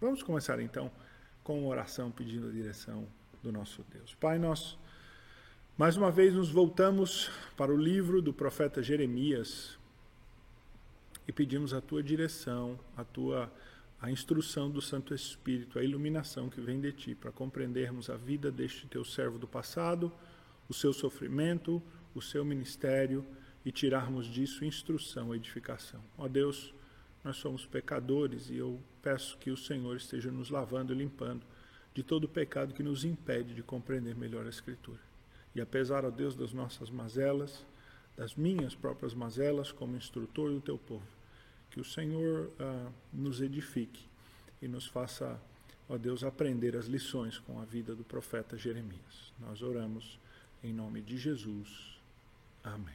Vamos começar então com uma oração pedindo a direção do nosso Deus. Pai, nós mais uma vez nos voltamos para o livro do profeta Jeremias e pedimos a tua direção, a tua a instrução do Santo Espírito, a iluminação que vem de ti para compreendermos a vida deste teu servo do passado, o seu sofrimento, o seu ministério e tirarmos disso instrução, edificação. Ó Deus, nós somos pecadores e eu peço que o Senhor esteja nos lavando e limpando de todo o pecado que nos impede de compreender melhor a Escritura. E apesar, ó Deus, das nossas mazelas, das minhas próprias mazelas, como instrutor do teu povo, que o Senhor ah, nos edifique e nos faça, ó Deus, aprender as lições com a vida do profeta Jeremias. Nós oramos em nome de Jesus. Amém.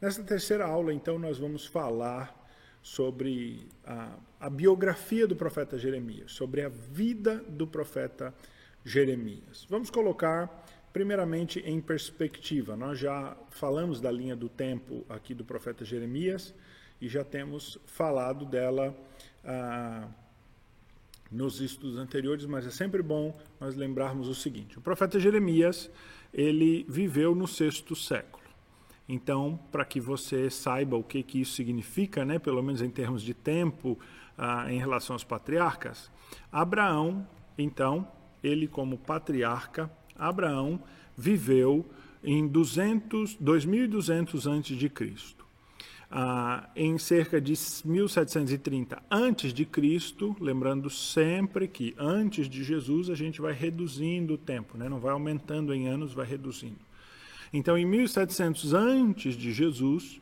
Nesta terceira aula, então, nós vamos falar sobre a, a, biografia do profeta Jeremias, sobre a vida do profeta Jeremias. Vamos colocar, primeiramente, em perspectiva. Nós já falamos da linha do tempo aqui do profeta Jeremias e já temos falado dela ah, nos estudos anteriores, mas é sempre bom nós lembrarmos o seguinte: o profeta Jeremias ele viveu no sexto século. Então, para que você saiba o que, que isso significa, né, pelo menos em termos de tempo, ah, em relação aos patriarcas, Abraão, então, ele como patriarca, Abraão viveu em 200, 2200 antes de Cristo ah, em cerca de 1730 antes de Cristo, lembrando sempre que antes de Jesus a gente vai reduzindo o tempo, né? não vai aumentando em anos, vai reduzindo. Então, em 1700 antes de Jesus,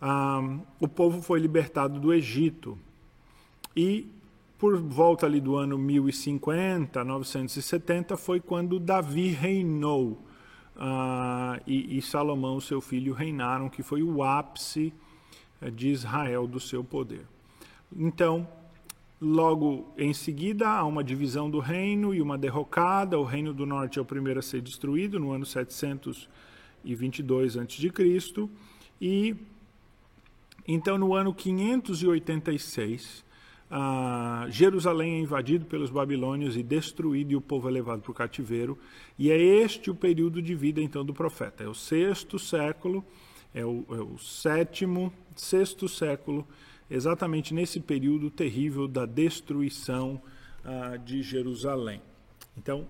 ah, o povo foi libertado do Egito e por volta ali do ano 1050, 970, foi quando Davi reinou ah, e, e Salomão, seu filho, reinaram, que foi o ápice de Israel do seu poder. Então, logo em seguida, há uma divisão do reino e uma derrocada. O reino do norte é o primeiro a ser destruído no ano 722 a.C. E então, no ano 586, ah, Jerusalém é invadido pelos babilônios e destruído e o povo é levado para o cativeiro. E é este o período de vida então do profeta. É o sexto século, é o, é o sétimo sexto século, exatamente nesse período terrível da destruição ah, de Jerusalém. Então,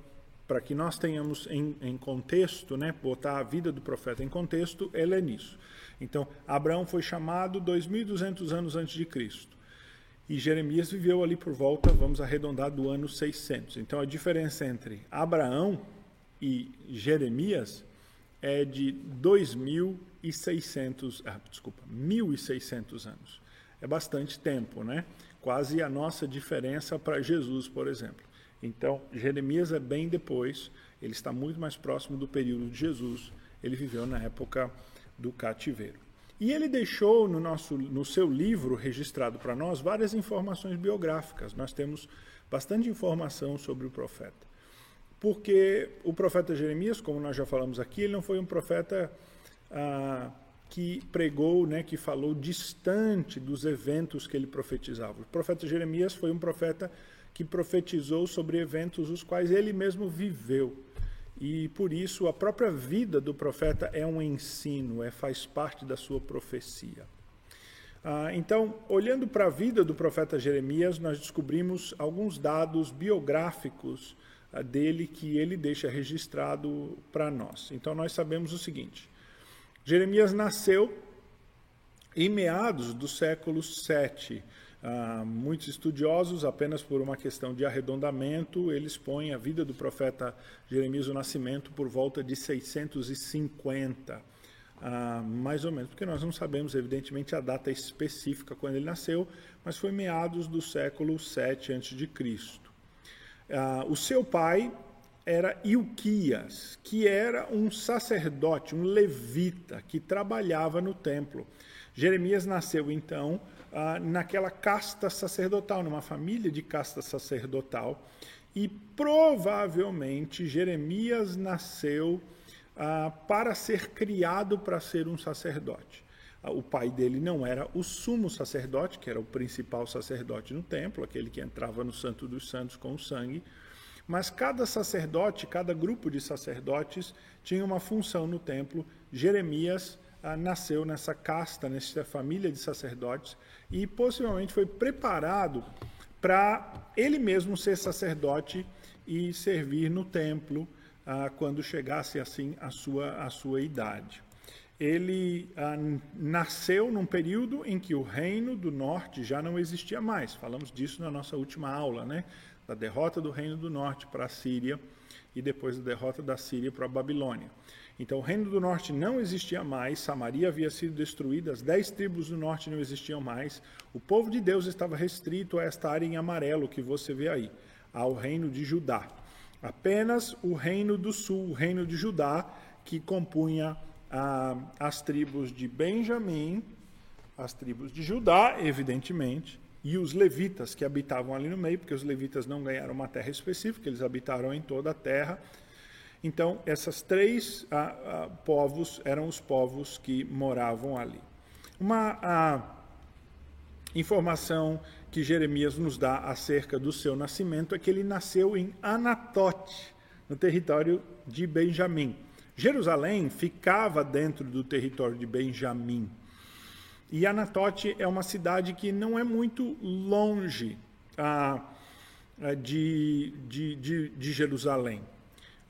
para que nós tenhamos em, em, contexto, né, botar a vida do profeta em contexto, ele é nisso. Então, Abraão foi chamado 2.200 anos antes de Cristo. E Jeremias viveu ali por volta, vamos arredondar, do ano 600. Então, a diferença entre Abraão e Jeremias é de 2.000 1.600, ah, desculpa, 1.600 anos. É bastante tempo, né? Quase a nossa diferença para Jesus, por exemplo. Então, Jeremias é bem depois, ele está muito mais próximo do período de Jesus, ele viveu na época do cativeiro. E ele deixou no, nosso, no seu livro registrado para nós várias informações biográficas. Nós temos bastante informação sobre o profeta. Porque o profeta Jeremias, como nós já falamos aqui, ele não foi um profeta ah, que pregou, né, que falou distante dos eventos que ele profetizava. O profeta Jeremias foi um profeta que profetizou sobre eventos os quais ele mesmo viveu. E por isso a própria vida do profeta é um ensino, é faz parte da sua profecia. Ah, então, olhando para a vida do profeta Jeremias, nós descobrimos alguns dados biográficos ah, dele que ele deixa registrado para nós. Então, nós sabemos o seguinte: Jeremias nasceu em meados do século 7. Ah, muitos estudiosos, apenas por uma questão de arredondamento, eles põem a vida do profeta Jeremias, o nascimento, por volta de 650, ah, mais ou menos, porque nós não sabemos, evidentemente, a data específica quando ele nasceu, mas foi meados do século 7 a.C. Ah, o seu pai era Ilquias, que era um sacerdote, um levita, que trabalhava no templo. Jeremias nasceu, então, ah, naquela casta sacerdotal, numa família de casta sacerdotal, e provavelmente Jeremias nasceu ah, para ser criado para ser um sacerdote. o pai dele não era o sumo sacerdote, que era o principal sacerdote no templo, aquele que entrava no Santo dos Santos com o sangue, mas cada sacerdote, cada grupo de sacerdotes tinha uma função no templo. Jeremias ah, nasceu nessa casta, nessa família de sacerdotes, e possivelmente foi preparado para ele mesmo ser sacerdote e servir no templo ah, quando chegasse assim a sua, a sua idade ele ah, nasceu num período em que o reino do norte já não existia mais. Falamos disso na nossa última aula, né? Da derrota do reino do norte para a Síria e depois da derrota da Síria para a Babilônia. Então, o reino do norte não existia mais, Samaria havia sido destruída, as dez tribos do norte não existiam mais, o povo de Deus estava restrito a esta área em amarelo que você vê aí, ao reino de Judá. Apenas o reino do sul, o reino de Judá, que compunha ah, as tribos de Benjamim, as tribos de Judá, evidentemente, e os levitas que habitavam ali no meio, porque os levitas não ganharam uma terra específica, eles habitaram em toda a terra. Então, essas três ah, ah, povos eram os povos que moravam ali. Uma informação que Jeremias nos dá acerca do seu nascimento é que ele nasceu em Anatote, no território de Benjamim. Jerusalém ficava dentro do território de Benjamim. E Anatote é uma cidade que não é muito longe ah de, de, de, de, Jerusalém.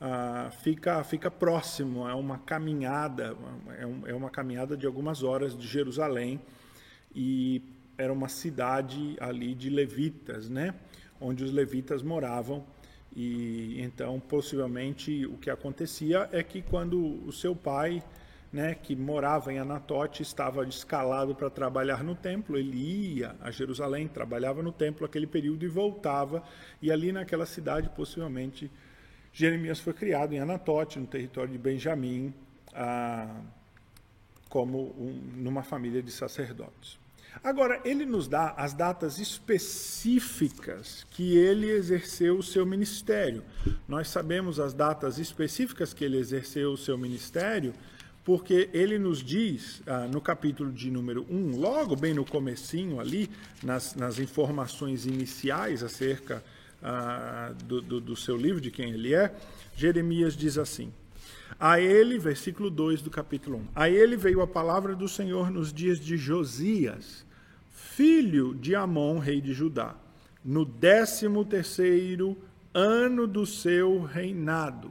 Ah, fica, fica próximo, é uma caminhada, é, um, é uma caminhada de algumas horas de Jerusalém. E era uma cidade ali de levitas, né? onde os levitas moravam e então, possivelmente, o que acontecia é que quando o seu pai, né, que morava em Anatote, estava escalado para trabalhar no templo, ele ia a Jerusalém, trabalhava no templo aquele período e voltava, e ali naquela cidade, possivelmente, Jeremias foi criado em Anatote, no território de Benjamim, ah, como um, numa família de sacerdotes. Agora, ele nos dá as datas específicas que ele exerceu o seu ministério. Nós sabemos as datas específicas que ele exerceu o seu ministério, porque ele nos diz, ah, no capítulo de número 1, logo bem no comecinho ali, nas, nas informações iniciais acerca ah, do, do, do seu livro, de quem ele é, Jeremias diz assim, a ele, versículo 2 do capítulo 1. A ele veio a palavra do Senhor nos dias de Josias, filho de Amon, rei de Judá, no décimo terceiro ano do seu reinado.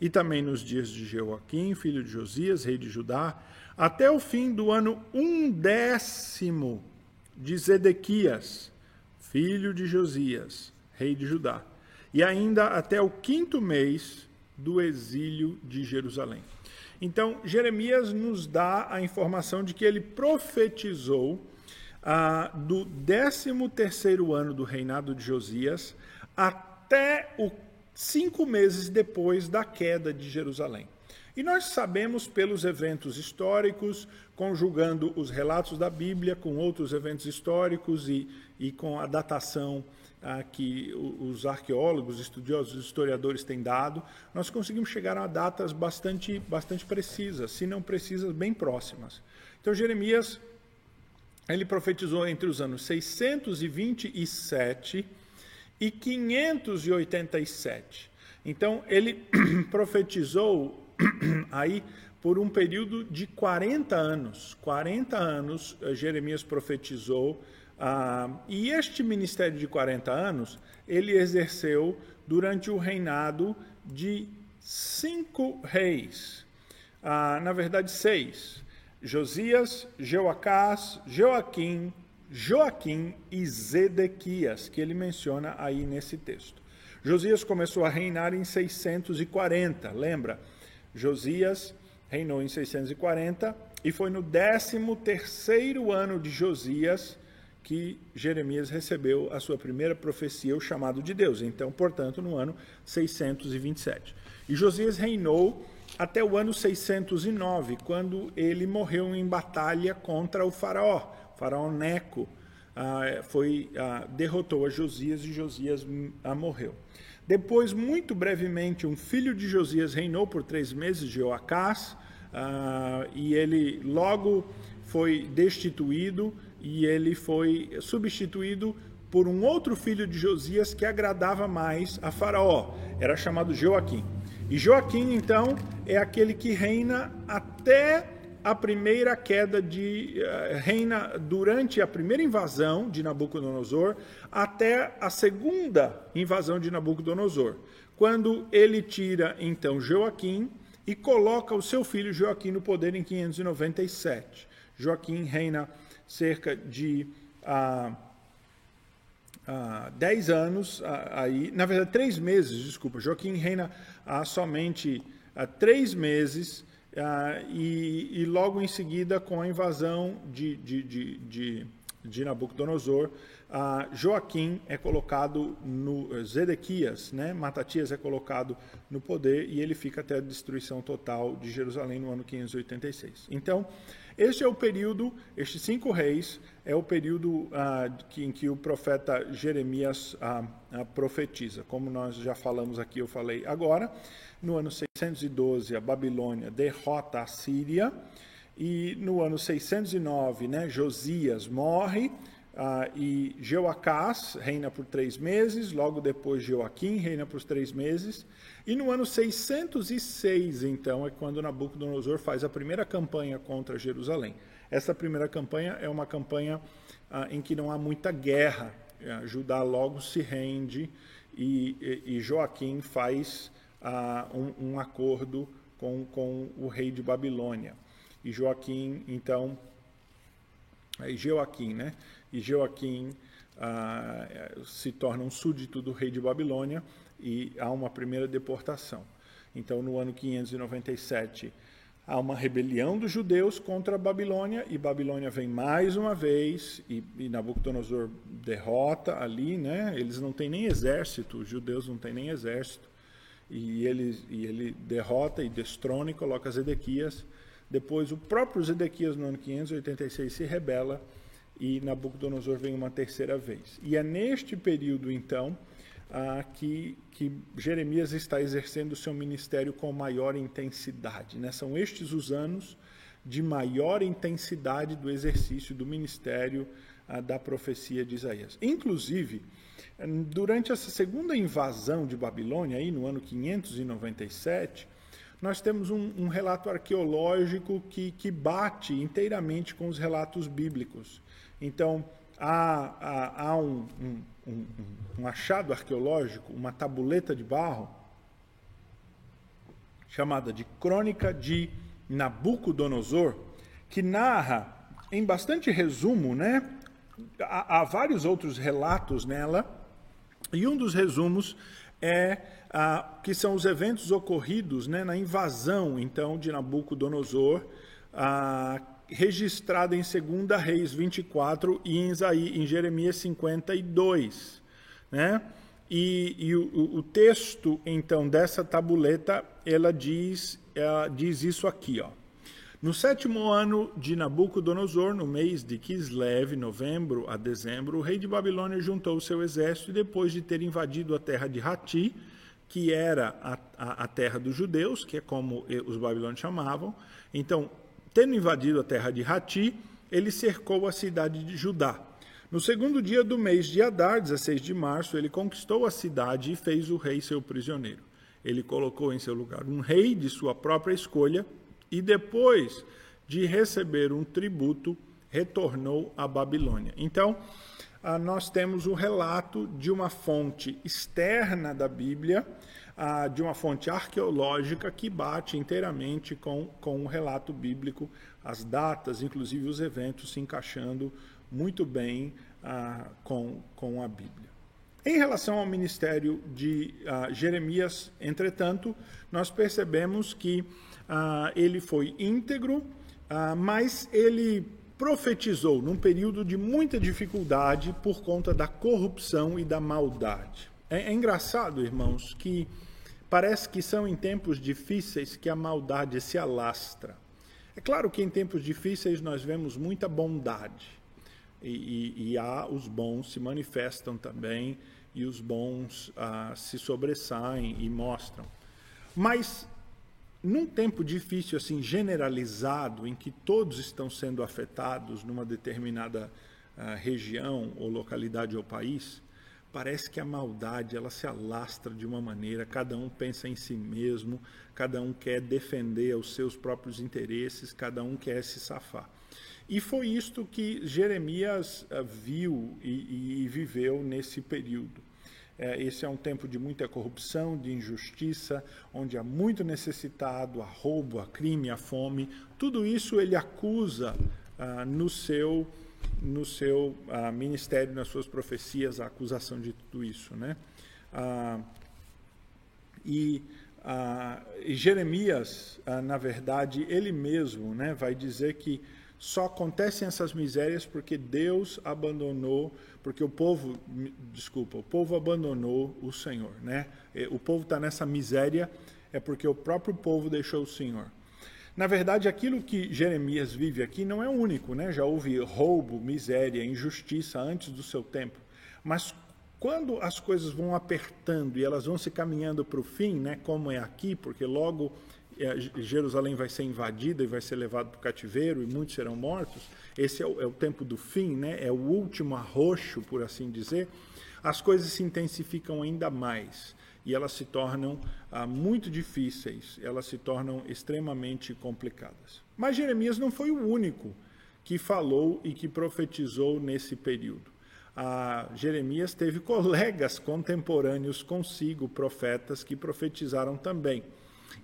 E também nos dias de Joaquim, filho de Josias, rei de Judá, até o fim do ano undécimo de Zedequias, filho de Josias, rei de Judá, e ainda até o quinto mês do exílio de Jerusalém. Então, Jeremias nos dá a informação de que ele profetizou ah, do 13º ano do reinado de Josias até o cinco meses depois da queda de Jerusalém. E nós sabemos pelos eventos históricos, conjugando os relatos da Bíblia com outros eventos históricos e, e com a datação ah, que os arqueólogos, estudiosos, historiadores têm dado, nós conseguimos chegar a datas bastante, bastante precisas, se não precisas, bem próximas. Então, Jeremias, ele profetizou entre os anos 627 e 587. Então, ele profetizou aí por um período de 40 anos. 40 anos, eh, Jeremias profetizou ah, e este ministério de 40 anos ele exerceu durante o reinado de cinco reis, ah, na verdade seis: Josias, Joacás, Joaquim, Joaquim e Zedequias, que ele menciona aí nesse texto. Josias começou a reinar em 640, lembra? Josias reinou em 640 e foi no 13 terceiro ano de Josias que Jeremias recebeu a sua primeira profecia, o chamado de Deus. Então, portanto, no ano 627. E Josias reinou até o ano 609, quando ele morreu em batalha contra o faraó. O faraó Neco ah, foi, ah, derrotou a Josias e Josias ah, morreu. Depois, muito brevemente, um filho de Josias reinou por três meses, Joacás, ah, e ele logo foi destituído e ele foi substituído por um outro filho de Josias que agradava mais a Faraó. Era chamado Joaquim. E Joaquim, então, é aquele que reina até a primeira queda de uh, reina durante a primeira invasão de Nabucodonosor até a segunda invasão de Nabucodonosor, quando ele tira então Joaquim e coloca o seu filho Joaquim no poder em 597. Joaquim reina cerca de uh, uh, 10 uh, aí, na verdade três meses, desculpa. Joaquim reina há somente três meses ah, e, e, logo em seguida, com a invasão de, de, de, de, de Nabucodonosor, ah, Joaquim é colocado no Zedequias, né? Matatias é colocado no poder e ele fica até a destruição total de Jerusalém no ano 586. Então, este é o período, estes cinco reis, é o período ah, que, em que o profeta Jeremias ah, profetiza. Como nós já falamos aqui, eu falei agora. No ano 612, a Babilônia derrota a Síria. E no ano 609, né, Josias morre. Uh, e Jeoacás reina por três meses, logo depois Joaquim reina por três meses, e no ano 606, então, é quando Nabucodonosor faz a primeira campanha contra Jerusalém. Essa primeira campanha é uma campanha uh, em que não há muita guerra, uh, Judá logo se rende e, e, e Joaquim faz um, um, acordo com, com o rei de Babilônia. E Joaquim, então, é Joaquim, né? E Joaquim ah, se torna um súdito do rei de Babilônia e há uma primeira deportação. Então, no ano 597, há uma rebelião dos judeus contra a Babilônia e Babilônia vem mais uma vez e, e Nabucodonosor derrota ali, né? Eles não têm nem exército, os judeus não têm nem exército e ele, e ele derrota e destrona e coloca Zedequias. Depois, o próprio Zedequias, no ano 586, se rebela e Nabucodonosor vem uma terceira vez. E é neste período, então, ah, que, que Jeremias está exercendo o seu ministério com maior intensidade. Né? São estes os anos de maior intensidade do exercício do ministério ah, da profecia de Isaías. Inclusive, Durante essa segunda invasão de Babilônia, aí no ano 597, nós temos um, um relato arqueológico que, que bate inteiramente com os relatos bíblicos. Então, há, há, há um, um, um, achado arqueológico, uma tabuleta de barro, chamada de Crônica de Nabucodonosor, que narra, em bastante resumo, né? Há, há vários outros relatos nela, e um dos resumos é ah, que são os eventos ocorridos né, na invasão então de Nabucodonosor, ah, registrada em 2 Reis 24 e em, Isaí, em Jeremias 52. Né? E, e o, o, texto então dessa tabuleta ela diz, ela diz isso aqui, ó. No sétimo ano de Nabucodonosor, no mês de Kislev, novembro a dezembro, o rei de Babilônia juntou o seu exército e, depois de ter invadido a terra de Hati, que era a, a, a terra dos judeus, que é como os babilônios chamavam, então, tendo invadido a terra de Hati, ele cercou a cidade de Judá. No segundo dia do mês de Adar, 16 de março, ele conquistou a cidade e fez o rei seu prisioneiro. Ele colocou em seu lugar um rei de sua própria escolha, e depois de receber um tributo, retornou à Babilônia. Então, ah, nós temos o relato de uma fonte externa da Bíblia, ah, de uma fonte arqueológica que bate inteiramente com, com o relato bíblico, as datas, inclusive os eventos se encaixando muito bem ah, com, com a Bíblia. Em relação ao ministério de Jeremias, entretanto, nós percebemos que ele foi íntegro, mas ele profetizou num período de muita dificuldade por conta da corrupção e da maldade. É, é engraçado, irmãos, que parece que são em tempos difíceis que a maldade se alastra. É claro que em tempos difíceis nós vemos muita bondade. E, e, e há os bons se manifestam também e os bons ah, se sobressaem e mostram. Mas num tempo difícil, assim, generalizado, em que todos estão sendo afetados numa determinada uh, região ou localidade ou país, parece que a maldade ela se alastra de uma maneira, cada um pensa em si mesmo, cada um quer defender os seus próprios interesses, cada um quer se safar. E foi isto que Jeremias uh, viu e, e viveu nesse período. É, esse é um tempo de muita corrupção, de injustiça, onde há muito necessitado, há roubo, há crime, há fome. Tudo isso ele acusa ah, no seu, no seu ah, ministério, nas suas profecias, a acusação de tudo isso. Né? Ah, e, ah, e, Jeremias, na verdade, ele mesmo né, vai dizer que só acontecem essas misérias porque Deus abandonou, porque o povo, desculpa, o povo abandonou o Senhor, né? O povo está nessa miséria é porque o próprio povo deixou o Senhor. Na verdade, aquilo que Jeremias vive aqui não é único, né? Já houve roubo, miséria, injustiça antes do seu tempo. Mas quando as coisas vão apertando e elas vão se caminhando para o fim, né? Como é aqui, porque logo é, Jerusalém vai ser invadida e vai ser levado para o cativeiro e muitos serão mortos, esse é o, é o, tempo do fim, né? é o último arroxo, por assim dizer, as coisas se intensificam ainda mais e elas se tornam ah, muito difíceis, elas se tornam extremamente complicadas. Mas Jeremias não foi o único que falou e que profetizou nesse período. Ah, Jeremias teve colegas contemporâneos consigo, profetas, que profetizaram também.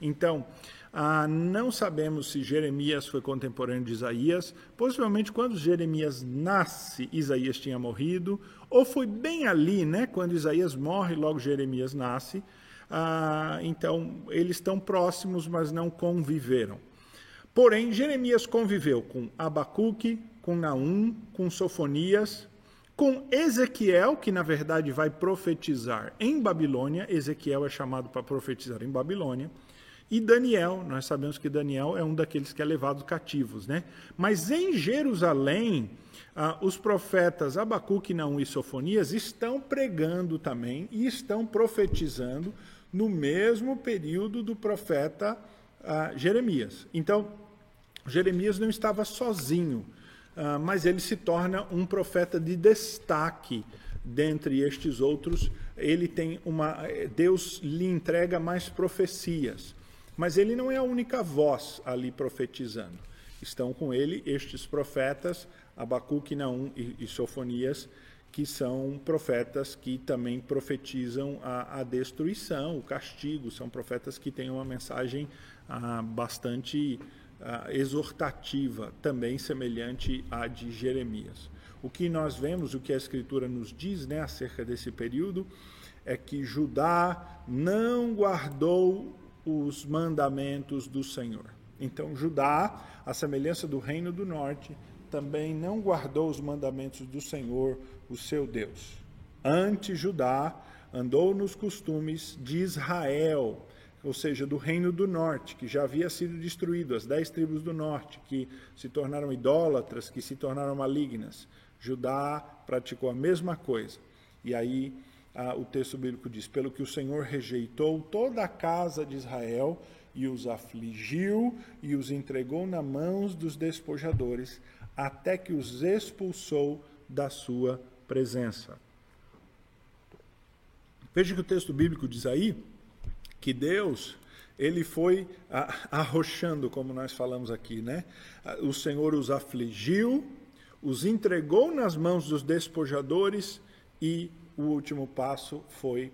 Então, ah, não sabemos se Jeremias foi contemporâneo de Isaías. Possivelmente, quando Jeremias nasce, Isaías tinha morrido, ou foi bem ali, né, quando Isaías morre, logo Jeremias nasce. Ah, então, eles estão próximos, mas não conviveram. Porém, Jeremias conviveu com Abacuque, com Naum, com Sofonias, com Ezequiel, que na verdade vai profetizar em Babilônia. Ezequiel é chamado para profetizar em Babilônia e Daniel, nós sabemos que Daniel é um daqueles que é levado cativos, né? Mas em Jerusalém, ah, os profetas Abacuque, Naum e Sofonias estão pregando também e estão profetizando no mesmo período do profeta ah, Jeremias. Então, Jeremias não estava sozinho, ah, mas ele se torna um profeta de destaque dentre estes outros. Ele tem uma Deus lhe entrega mais profecias. Mas ele não é a única voz ali profetizando. Estão com ele estes profetas, Abacuque, Naum e, Sofonias, que são profetas que também profetizam a, a, destruição, o castigo, são profetas que têm uma mensagem ah, bastante ah, exortativa, também semelhante à de Jeremias. O que nós vemos, o que a Escritura nos diz né, acerca desse período, é que Judá não guardou os mandamentos do Senhor. Então, Judá, a semelhança do reino do norte, também não guardou os mandamentos do Senhor, o seu Deus. Antes, Judá andou nos costumes de Israel, ou seja, do reino do norte, que já havia sido destruído, as dez tribos do norte, que se tornaram idólatras, que se tornaram malignas. Judá praticou a mesma coisa. E aí ah, o texto bíblico diz: pelo que o Senhor rejeitou toda a casa de Israel e os afligiu e os entregou na mãos dos despojadores, até que os expulsou da sua presença. Veja que o texto bíblico diz aí que Deus ele foi arrochando, como nós falamos aqui, né? O Senhor os afligiu, os entregou nas mãos dos despojadores e o último passo foi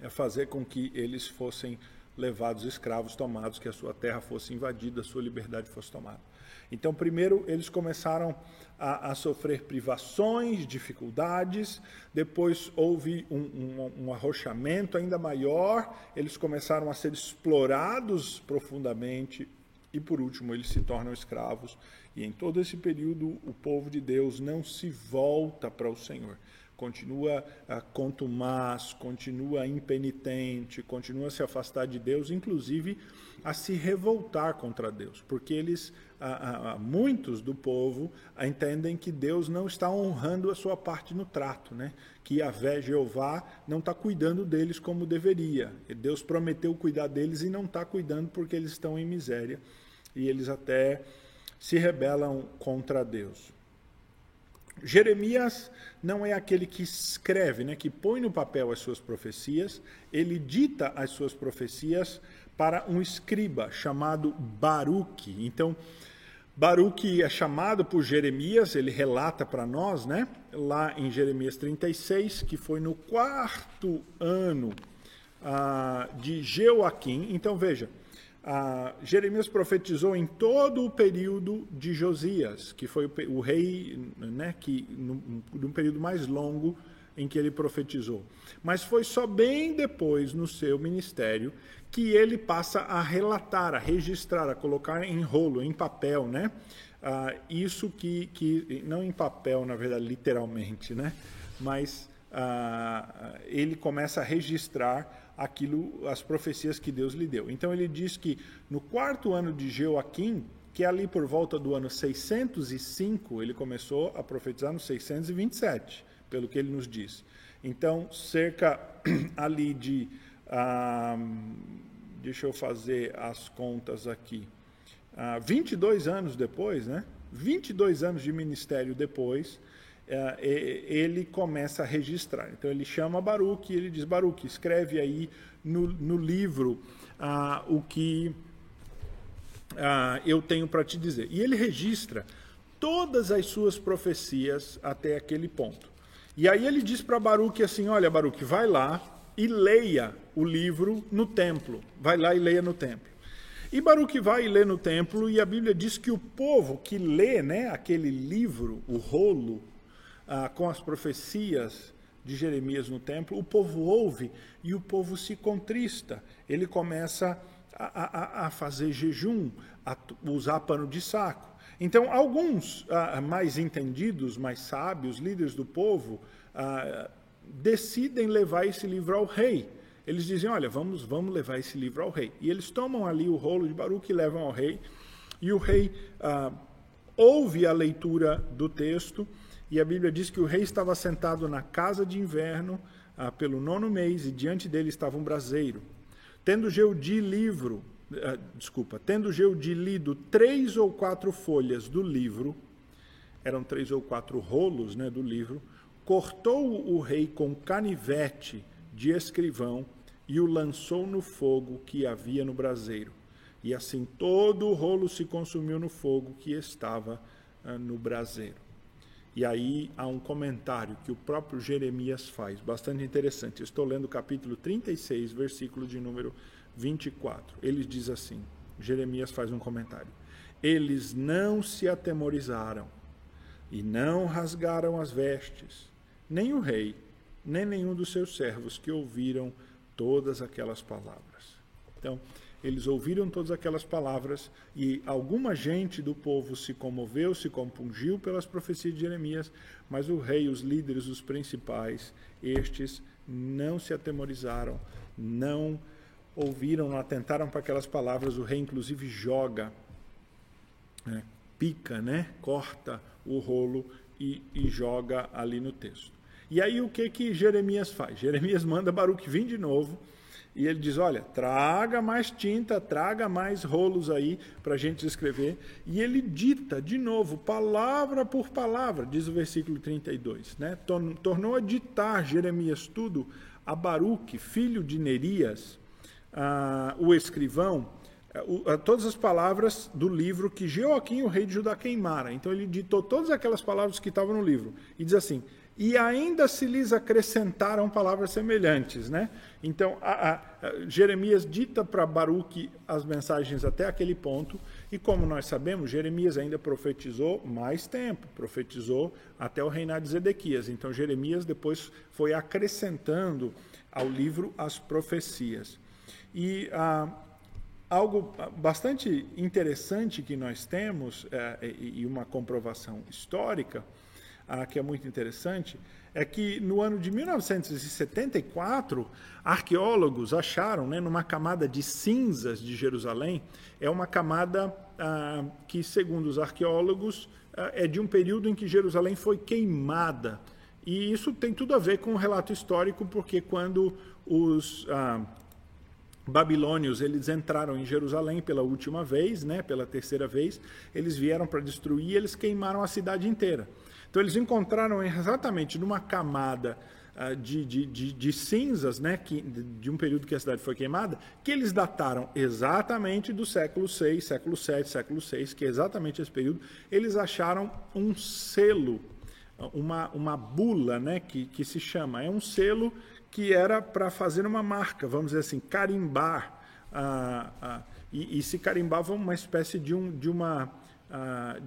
é, fazer com que eles fossem levados escravos, tomados, que a sua terra fosse invadida, a sua liberdade fosse tomada. Então, primeiro, eles começaram a, a sofrer privações, dificuldades, depois houve um, um, um, arrochamento ainda maior, eles começaram a ser explorados profundamente e, por último, eles se tornam escravos. E em todo esse período, o povo de Deus não se volta para o Senhor continua ah, contumaz, continua impenitente, continua a se afastar de Deus, inclusive a se revoltar contra Deus, porque eles, muitos do povo, entendem que Deus não está honrando a sua parte no trato, né? que a Vé Jeová não está cuidando deles como deveria. Deus prometeu cuidar deles e não está cuidando porque eles estão em miséria e eles até se rebelam contra Deus. Jeremias não é aquele que escreve, né, que põe no papel as suas profecias, ele dita as suas profecias para um escriba chamado Baruque. Então, Baruque é chamado por Jeremias, ele relata para nós, né, lá em Jeremias 36, que foi no quarto ano ah, de Jeoaquim. Então, veja, ah, Jeremias profetizou em todo o período de Josias, que foi o, o rei, né, que num período mais longo em que ele profetizou. Mas foi só bem depois, no seu ministério, que ele passa a relatar, a registrar, a colocar em rolo, em papel, né? Ah, isso que, que, não em papel, na verdade, literalmente, né? Mas ah, ele começa a registrar aquilo, as profecias que Deus lhe deu. Então ele diz que no quarto ano de Joaquim, que é ali por volta do ano 605, ele começou a profetizar no 627, pelo que ele nos diz. Então, cerca ali de ah, deixa eu fazer as contas aqui. Ah, 22 anos depois, né? 22 anos de ministério depois, ele começa a registrar. Então ele chama Baruch e ele diz: Baruch, escreve aí no, no livro ah, o que ah, eu tenho para te dizer. E ele registra todas as suas profecias até aquele ponto. E aí ele diz para Baruch assim: Olha, Baruch, vai lá e leia o livro no templo. Vai lá e leia no templo. E Baruch vai e lê no templo, e a Bíblia diz que o povo que lê né, aquele livro, o rolo, ah, com as profecias de Jeremias no templo, o povo ouve e o povo se contrista. Ele começa a, a, a fazer jejum, a usar pano de saco. Então, alguns ah, mais entendidos, mais sábios, líderes do povo, ah, decidem levar esse livro ao rei. Eles dizem: Olha, vamos, vamos levar esse livro ao rei. E eles tomam ali o rolo de Baruch e levam ao rei. E o rei ah, ouve a leitura do texto. E a Bíblia diz que o rei estava sentado na casa de inverno ah, pelo nono mês, e diante dele estava um braseiro. Tendo Geudi livro, ah, desculpa, tendo Geudi lido três ou quatro folhas do livro, eram três ou quatro rolos né, do livro, cortou o rei com canivete de escrivão e o lançou no fogo que havia no braseiro. E assim todo o rolo se consumiu no fogo que estava uh, no braseiro. E aí há um comentário que o próprio Jeremias faz, bastante interessante. Estou lendo o capítulo 36, versículo de número 24. Ele diz assim: Jeremias faz um comentário. Eles não se atemorizaram e não rasgaram as vestes, nem o rei, nem nenhum dos seus servos que ouviram todas aquelas palavras. Então, eles ouviram todas aquelas palavras e alguma gente do povo se comoveu, se compungiu pelas profecias de Jeremias, mas o rei, os líderes, os principais, estes não se atemorizaram, não ouviram, não atentaram para aquelas palavras. O rei, inclusive, joga, né, pica, né, corta o rolo e, e joga ali no texto. E aí o que que Jeremias faz? Jeremias manda Baruch vir de novo e ele diz: Olha, traga mais tinta, traga mais rolos aí para a gente escrever. E ele dita de novo, palavra por palavra, diz o versículo 32. Né? Tornou a ditar Jeremias tudo a Baruque, filho de Nerias, ah, o escrivão, ah, todas as palavras do livro que Joaquim, o rei de Judá, queimara. Então ele ditou todas aquelas palavras que estavam no livro. E diz assim: e ainda se lhes acrescentaram palavras semelhantes. Né? Então, a, a, Jeremias dita para Baruque as mensagens até aquele ponto, e como nós sabemos, Jeremias ainda profetizou mais tempo, profetizou até o reinado de Zedequias. Então, Jeremias depois foi acrescentando ao livro as profecias. E ah, algo bastante interessante que nós temos, eh, e uma comprovação histórica, ah, que é muito interessante, é que no ano de 1974, arqueólogos acharam, né, numa camada de cinzas de Jerusalém, é uma camada ah, que, segundo os arqueólogos, ah, é de um período em que Jerusalém foi queimada. E isso tem tudo a ver com o relato histórico, porque quando os ah, babilônios eles entraram em Jerusalém pela última vez, né, pela terceira vez, eles vieram para destruir, eles queimaram a cidade inteira. Então eles encontraram exatamente numa camada uh, de, de, de, de, cinzas, né, que, de um período que a cidade foi queimada, que eles dataram exatamente do século VI, século VII, século VI, que é exatamente esse período, eles acharam um selo, uma, uma bula, né, que, que se chama, é um selo que era para fazer uma marca, vamos dizer assim, carimbar, uh, uh, e, e se carimbava uma espécie de, um, de, uma,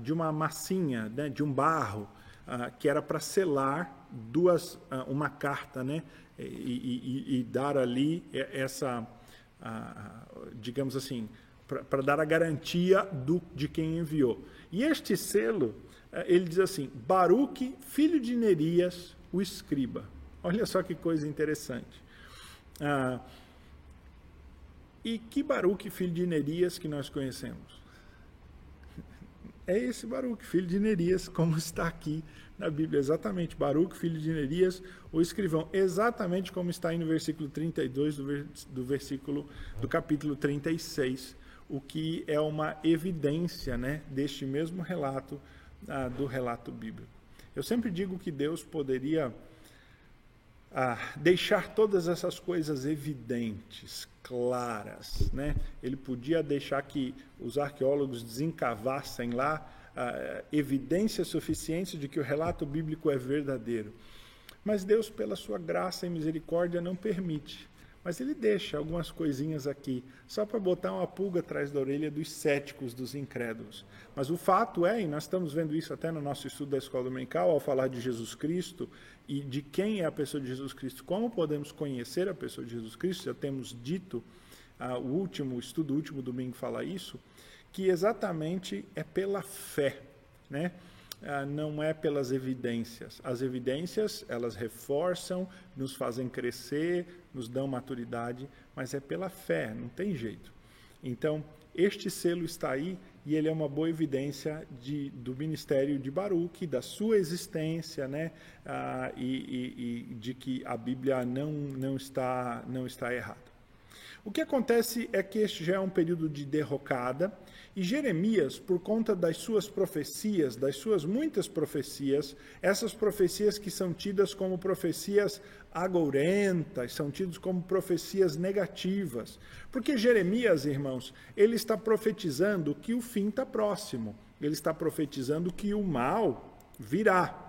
de uma massinha, né, de um barro, ah, que era para selar duas, ah, uma carta, né? E, e, e, dar ali essa, ah, digamos assim, para dar a garantia do, de quem enviou. E este selo, ele diz assim: Baruque, filho de Nerias, o escriba. Olha só que coisa interessante. E que Baruque, filho de Nerias, que nós conhecemos? É esse Baruque, filho de Nerias, como está aqui na Bíblia, exatamente. Baruque, filho de Nerias, o escrivão, exatamente como está aí no versículo 32 do, ver, do versículo do capítulo 36, o que é uma evidência, né, deste mesmo relato ah, do relato bíblico. Eu sempre digo que Deus poderia ah, deixar todas essas coisas evidentes, claras. Né? Ele podia deixar que os arqueólogos desencavassem lá ah, evidências suficientes de que o relato bíblico é verdadeiro. Mas Deus, pela sua graça e misericórdia, não permite. Mas ele deixa algumas coisinhas aqui, só para botar uma pulga atrás da orelha dos céticos, dos incrédulos. Mas o fato é, e nós estamos vendo isso até no nosso estudo da escola dominical, ao falar de Jesus Cristo e de quem é a pessoa de Jesus Cristo, como podemos conhecer a pessoa de Jesus Cristo, já temos dito, ah, o último estudo, o último domingo fala isso, que exatamente é pela fé, né? Ah, não é pelas evidências. As evidências, elas reforçam, nos fazem crescer, nos dão maturidade, mas é pela fé, não tem jeito. Então, este selo está aí e ele é uma boa evidência de, do ministério de Baruch, da sua existência, né? Ah, e, e, e, de que a Bíblia não, não, está, não está errada. O que acontece é que este já é um período de derrocada, e Jeremias, por conta das suas profecias, das suas muitas profecias, essas profecias que são tidas como profecias agourentas, são tidas como profecias negativas. Porque Jeremias, irmãos, ele está profetizando que o fim está próximo, ele está profetizando que o mal virá.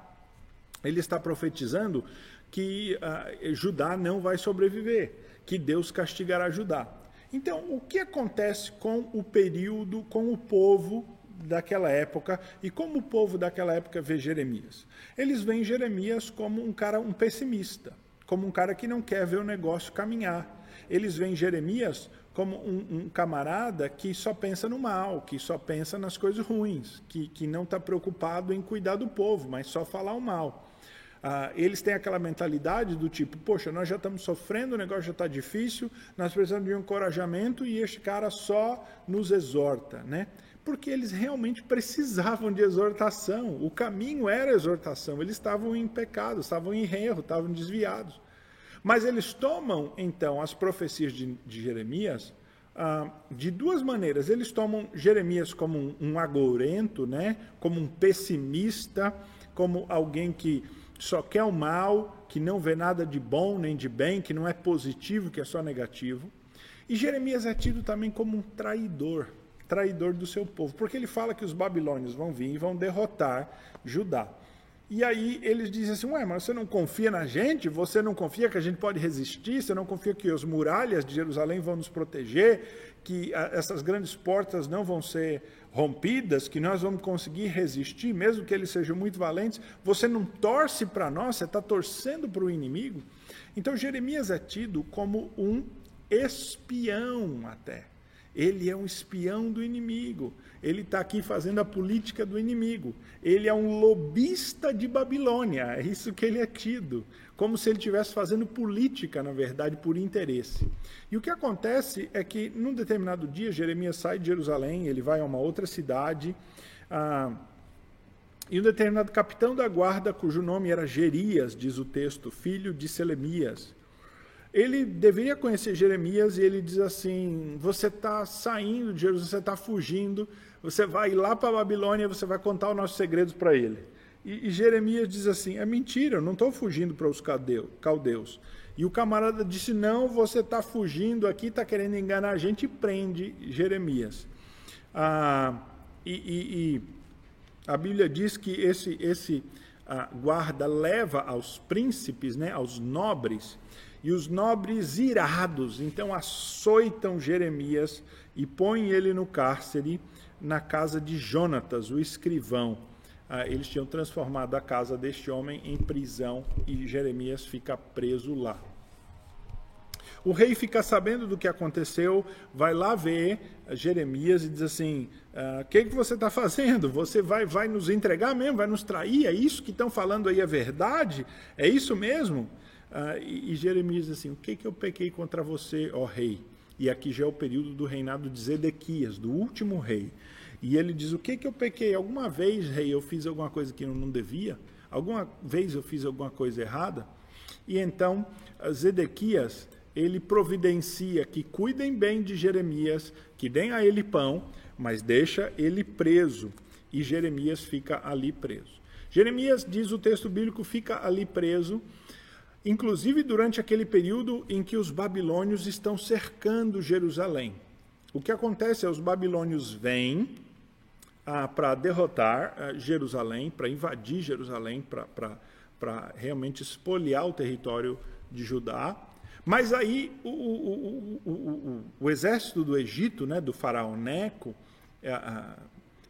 Ele está profetizando que uh, Judá não vai sobreviver, que Deus castigará Judá. Então, o que acontece com o período, com o povo daquela época e como o povo daquela época vê Jeremias? Eles veem Jeremias como um cara, um pessimista, como um cara que não quer ver o negócio caminhar. Eles veem Jeremias como um, um camarada que só pensa no mal, que só pensa nas coisas ruins, que, que não está preocupado em cuidar do povo, mas só falar o mal. Ah, eles têm aquela mentalidade do tipo, poxa, nós já estamos sofrendo, o negócio já está difícil, nós precisamos de um encorajamento e este cara só nos exorta, né? Porque eles realmente precisavam de exortação. O caminho era exortação. Eles estavam em pecado, estavam em erro, estavam desviados. Mas eles tomam, então, as profecias de, de Jeremias ah, de duas maneiras. Eles tomam Jeremias como um, um agourento, né? como um pessimista, como alguém que só quer o mal, que não vê nada de bom nem de bem, que não é positivo, que é só negativo. E Jeremias é tido também como um traidor, traidor do seu povo, porque ele fala que os babilônios vão vir e vão derrotar Judá. E aí eles dizem assim: Ué, mas você não confia na gente? Você não confia que a gente pode resistir? Você não confia que as muralhas de Jerusalém vão nos proteger? Que essas grandes portas não vão ser rompidas, que nós vamos conseguir resistir, mesmo que eles sejam muito valentes, você não torce para nós, você está torcendo para o inimigo. Então Jeremias é tido como um espião até. Ele é um espião do inimigo. Ele está aqui fazendo a política do inimigo. Ele é um lobista de Babilônia. É isso que ele é tido. Como se ele estivesse fazendo política, na verdade, por interesse. E o que acontece é que, num determinado dia, Jeremias sai de Jerusalém, ele vai a uma outra cidade. Ah, e um determinado capitão da guarda, cujo nome era Gerias, diz o texto, filho de Selemias, ele deveria conhecer Jeremias e ele diz assim: Você está saindo de Jerusalém, você está fugindo, você vai lá para a Babilônia, você vai contar os nossos segredos para ele. E, e, Jeremias diz assim: É mentira, eu não estou fugindo para os caldeus. E o camarada disse: Não, você está fugindo aqui, está querendo enganar a gente e prende Jeremias. Ah, e, e, e, a Bíblia diz que esse, esse ah, guarda leva aos príncipes, né, aos nobres, e os nobres irados, então açoitam Jeremias e põem ele no cárcere na casa de Jonatas, o escrivão. Ah, eles tinham transformado a casa deste homem em prisão e Jeremias fica preso lá. O rei fica sabendo do que aconteceu, vai lá ver Jeremias e diz assim: o ah, que, que você está fazendo? Você vai, vai nos entregar mesmo? Vai nos trair? É isso que estão falando aí? É verdade? É isso mesmo? Ah, e, e, Jeremias diz assim: O que, que eu pequei contra você, ó rei? E aqui já é o período do reinado de Zedequias, do último rei. E ele diz: O que, que eu pequei? Alguma vez, rei, eu fiz alguma coisa que eu não devia? Alguma vez eu fiz alguma coisa errada? E então Zedequias ele providencia que cuidem bem de Jeremias, que deem a ele pão, mas deixa ele preso. E Jeremias fica ali preso. Jeremias, diz o texto bíblico, fica ali preso inclusive durante aquele período em que os babilônios estão cercando Jerusalém. O que acontece é os babilônios vêm ah, para derrotar ah, Jerusalém, para invadir Jerusalém, para realmente espoliar o território de Judá. Mas aí o, o, o, o exército do Egito, né, do faraó Neco, ah,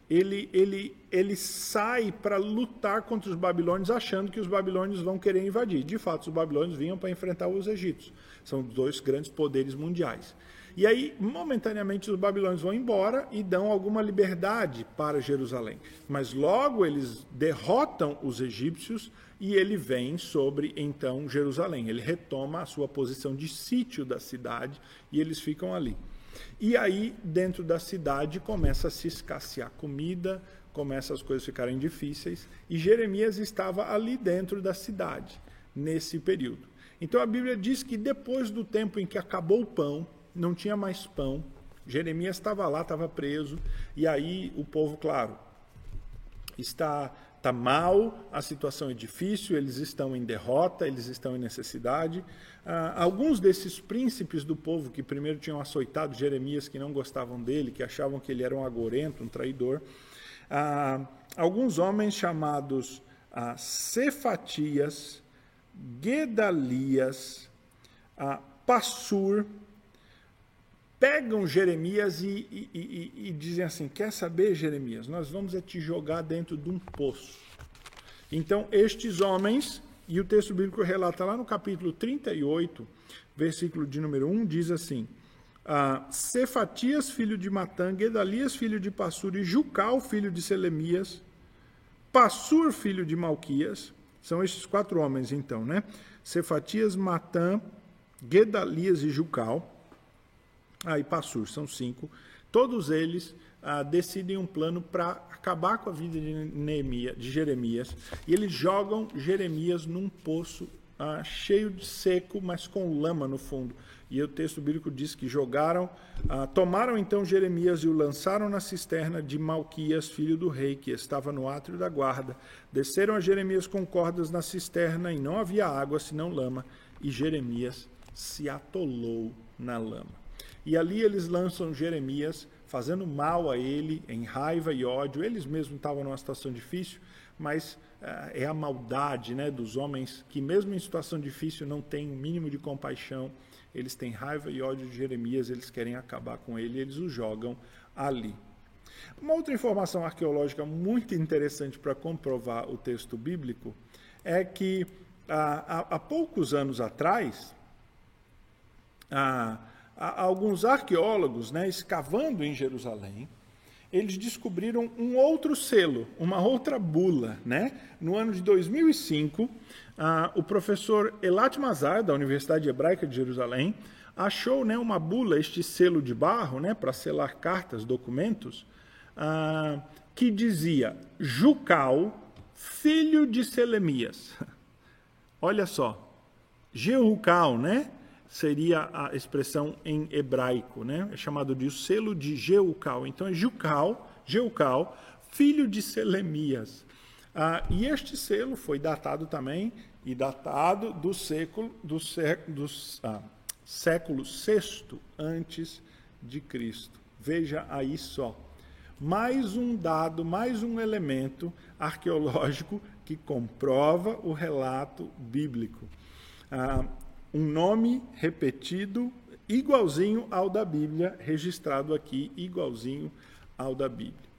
ele, ele, ele sai para lutar contra os babilônios, achando que os babilônios vão querer invadir. De fato, os babilônios vinham para enfrentar os egípcios. São dois grandes poderes mundiais. E aí, momentaneamente, os babilônios vão embora e dão alguma liberdade para Jerusalém. Mas logo eles derrotam os egípcios e ele vem sobre, então, Jerusalém. Ele retoma a sua posição de sítio da cidade e eles ficam ali. E aí, dentro da cidade, começa a se escassear comida, começa as coisas ficarem difíceis, e Jeremias estava ali dentro da cidade, nesse período. Então a Bíblia diz que depois do tempo em que acabou o pão, não tinha mais pão, Jeremias estava lá, estava preso, e aí o povo, claro, está está mal, a situação é difícil, eles estão em derrota, eles estão em necessidade. Ah, alguns desses príncipes do povo que primeiro tinham açoitado Jeremias, que não gostavam dele, que achavam que ele era um agorento, um traidor, ah, alguns homens chamados ah, Cefatias, Gedalias, ah, Passur, pegam Jeremias e, e, e, e, dizem assim: Quer saber, Jeremias? Nós vamos é te jogar dentro de um poço. Então, estes homens, e o texto bíblico relata lá no capítulo 38, versículo de número 1, diz assim: ah, Cefatias, filho de Matã, Gedalias, filho de Passur, e Jucal, filho de Selemias, Passur, filho de Malquias, são estes quatro homens, então, né? Cefatias, Matã, Gedalias e Jucal ah, e Passur, são cinco. Todos eles ah, decidem um plano para acabar com a vida de, Neemia, de Jeremias. E eles jogam Jeremias num poço ah, cheio de seco, mas com lama no fundo. E o texto bíblico diz que jogaram, ah, tomaram então Jeremias e o lançaram na cisterna de Malquias, filho do rei, que estava no átrio da guarda. Desceram a Jeremias com cordas na cisterna e não havia água senão lama, e Jeremias se atolou na lama. E ali eles lançam Jeremias, fazendo mal a ele, em raiva e ódio. Eles mesmos estavam numa situação difícil, mas uh, é a maldade né, dos homens que, mesmo em situação difícil, não têm o um mínimo de compaixão. Eles têm raiva e ódio de Jeremias, eles querem acabar com ele, eles o jogam ali. Uma outra informação arqueológica muito interessante para comprovar o texto bíblico é que há, há poucos anos atrás, a alguns arqueólogos, né, escavando em Jerusalém, eles descobriram um outro selo, uma outra bula. Né? No ano de 2005, ah, o professor Elat Mazar, da Universidade Hebraica de Jerusalém, achou né, uma bula, este selo de barro, né, para selar cartas, documentos, ah, que dizia Jucal, filho de Selemias. Olha só, Jerucal, né? Seria a expressão em hebraico, né? É chamado de o selo de Jeucal. Então é Jucal, Jeucal, filho de Selemias. Ah, e este selo foi datado também e datado do século do, século, do ah, século VI antes de Cristo. Veja aí só. Mais um dado, mais um elemento arqueológico que comprova o relato bíblico. Ah, um nome repetido igualzinho ao da Bíblia, registrado aqui igualzinho ao da Bíblia.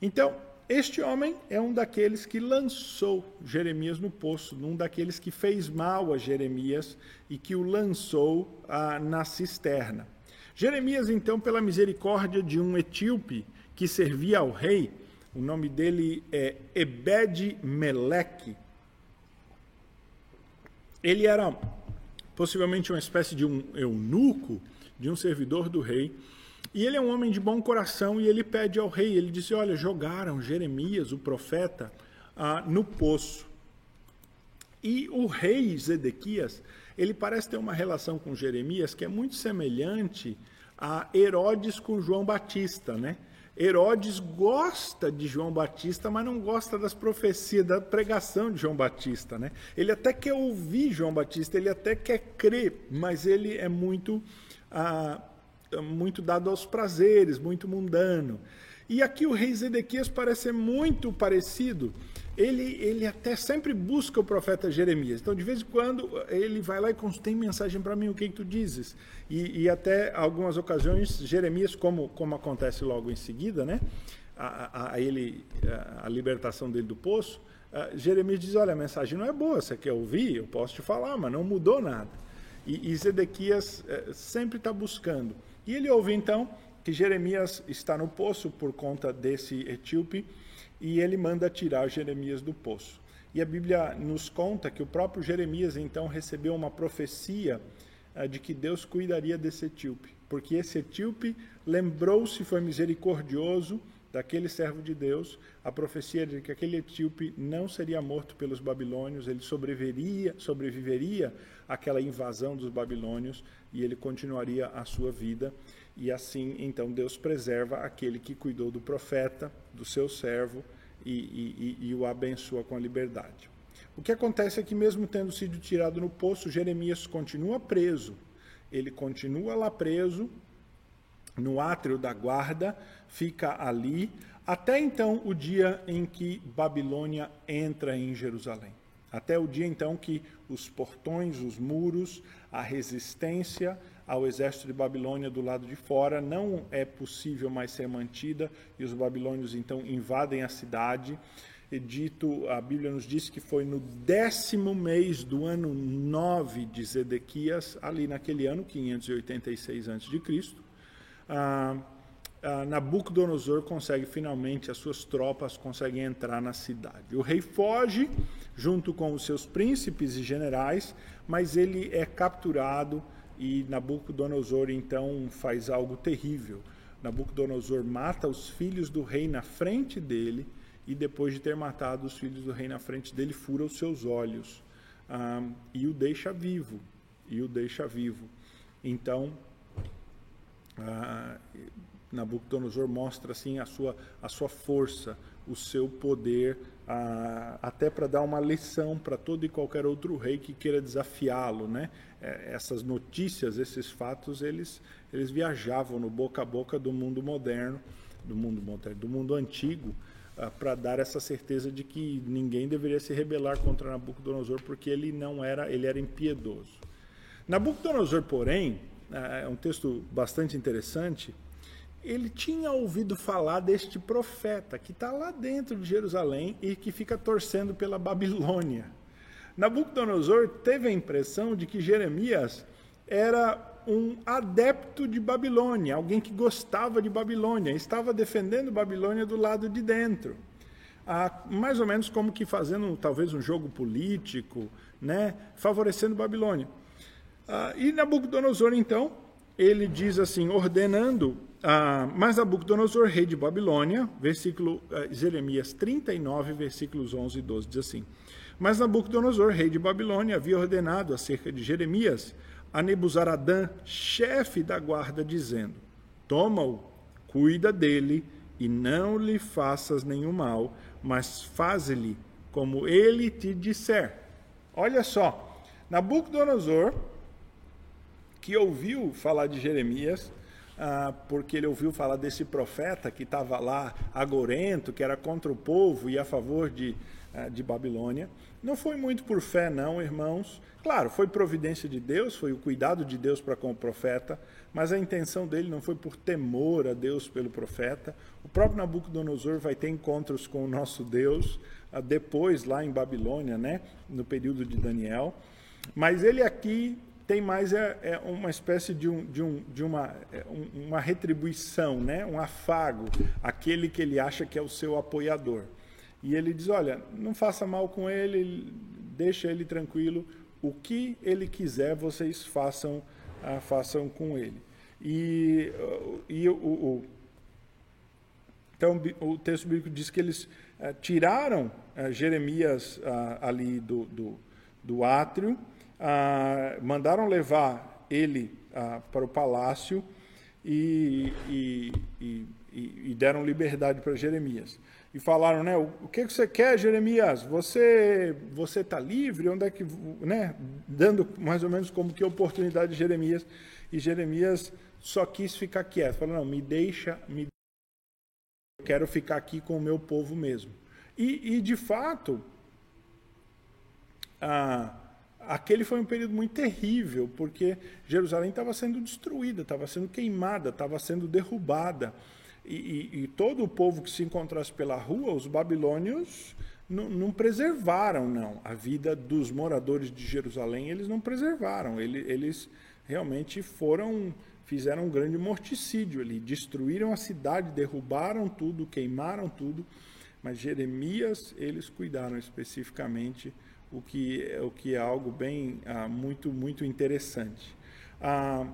Então, este homem é um daqueles que lançou Jeremias no poço, um daqueles que fez mal a Jeremias e que o lançou ah, na cisterna. Jeremias, então, pela misericórdia de um etíope que servia ao rei, o nome dele é Ebed-Meleque. Ele era possivelmente uma espécie de um eunuco, de um servidor do rei. E ele é um homem de bom coração e ele pede ao rei, ele disse, olha, jogaram Jeremias, o profeta, ah, no poço. E o rei Zedequias, ele parece ter uma relação com Jeremias que é muito semelhante a Herodes com João Batista, né? Herodes gosta de João Batista, mas não gosta das profecias, da pregação de João Batista. Né? Ele até quer ouvir João Batista, ele até quer crer, mas ele é muito, ah, muito dado aos prazeres, muito mundano. E aqui o rei Zedequias parece ser muito parecido ele, ele até sempre busca o profeta Jeremias. Então, de vez em quando, ele vai lá e tem mensagem para mim, o que, que tu dizes? E, e, até algumas ocasiões, Jeremias, como, como acontece logo em seguida, né? A, a, a ele, a, a, libertação dele do poço, Jeremias diz, olha, a mensagem não é boa, você quer ouvir? Eu posso te falar, mas não mudou nada. E, e Zedequias é, sempre está buscando. E ele ouve, então, que Jeremias está no poço por conta desse etíope, e ele manda tirar Jeremias do poço. E a Bíblia nos conta que o próprio Jeremias então recebeu uma profecia uh, de que Deus cuidaria desse etíope, porque esse etíope lembrou-se, foi misericordioso daquele servo de Deus, a profecia de que aquele etíope não seria morto pelos babilônios, ele sobreviveria, sobreviveria àquela invasão dos babilônios e ele continuaria a sua vida. E assim, então, Deus preserva aquele que cuidou do profeta, do seu servo, e, e, e, o abençoa com a liberdade. O que acontece é que, mesmo tendo sido tirado no poço, Jeremias continua preso. Ele continua lá preso, no átrio da guarda, fica ali, até então o dia em que Babilônia entra em Jerusalém. Até o dia então que os portões, os muros, a resistência ao exército de Babilônia do lado de fora não é possível mais ser mantida e os babilônios então invadem a cidade. Dito, a Bíblia nos diz que foi no décimo mês do ano 9 de Zedequias, ali naquele ano, 586 a.C., ah, Nabucodonosor consegue finalmente, as suas tropas conseguem entrar na cidade. O rei foge junto com os seus príncipes e generais, mas ele é capturado e Nabucodonosor então faz algo terrível. Nabucodonosor mata os filhos do rei na frente dele e depois de ter matado os filhos do rei na frente dele, fura os seus olhos ah, e o deixa vivo. E o deixa vivo. Então, ah, Nabucodonosor mostra assim a sua, a sua força, o seu poder, até para dar uma lição para todo e qualquer outro rei que queira desafiá-lo, né? É, essas notícias, esses fatos, eles, eles viajavam no boca a boca do mundo moderno, do mundo moderno, do mundo antigo, ah, para dar essa certeza de que ninguém deveria se rebelar contra Nabucodonosor porque ele não era, ele era impiedoso. Nabucodonosor, porém, ah, é um texto bastante interessante. Ele tinha ouvido falar deste profeta que está lá dentro de Jerusalém e que fica torcendo pela Babilônia. Nabucodonosor teve a impressão de que Jeremias era um adepto de Babilônia, alguém que gostava de Babilônia, estava defendendo Babilônia do lado de dentro. Ah, mais ou menos como que fazendo talvez um jogo político, né, favorecendo Babilônia. Ah, e Nabucodonosor, então, ele diz assim, ordenando, mas Nabucodonosor, rei de Babilônia, versículo ah, Jeremias 39, versículos 11 e 12, diz assim, mas Nabucodonosor, rei de Babilônia, havia ordenado acerca de Jeremias a Nebuzaradã, chefe da guarda, dizendo, toma-o, cuida dele, e não lhe faças nenhum mal, mas faze-lhe como ele te disser. Olha só, Nabucodonosor, que ouviu falar de Jeremias, ah, porque ele ouviu falar desse profeta que estava lá agorento, que era contra o povo e a favor de, ah, de Babilônia. Não foi muito por fé, não, irmãos. Claro, foi providência de Deus, foi o cuidado de Deus para com o profeta, mas a intenção dele não foi por temor a Deus pelo profeta. O próprio Nabucodonosor vai ter encontros com o nosso Deus ah, depois, lá em Babilônia, né, no período de Daniel. Mas ele aqui tem mais é, é uma espécie de, um, de, um, de uma, é, uma retribuição, né? um afago, aquele que ele acha que é o seu apoiador. E ele diz: Olha, não faça mal com ele, deixa ele tranquilo, o que ele quiser vocês façam, ah, façam com ele. E, e o, o, então o texto bíblico diz que eles ah, tiraram ah, Jeremias ah, ali do, do, do átrio ah, mandaram levar ele ah, para o palácio e, e, e, e deram liberdade para Jeremias. E falaram, né, o, o que você quer, Jeremias? Você você está livre? Onde é que, né, dando mais ou menos como que oportunidade de Jeremias. E Jeremias só quis ficar quieto. Falou, não, me deixa, me eu quero ficar aqui com o meu povo mesmo. E, e de fato, ah, aquele foi um período muito terrível, porque Jerusalém estava sendo destruída, estava sendo queimada, estava sendo derrubada. E, e, e, todo o povo que se encontrasse pela rua, os babilônios não, preservaram, não. A vida dos moradores de Jerusalém, eles não preservaram. Eles, eles realmente foram, fizeram um grande morticídio ali. Destruíram a cidade, derrubaram tudo, queimaram tudo. Mas Jeremias, eles cuidaram especificamente o que, o que é algo bem ah, muito, muito interessante. Ah,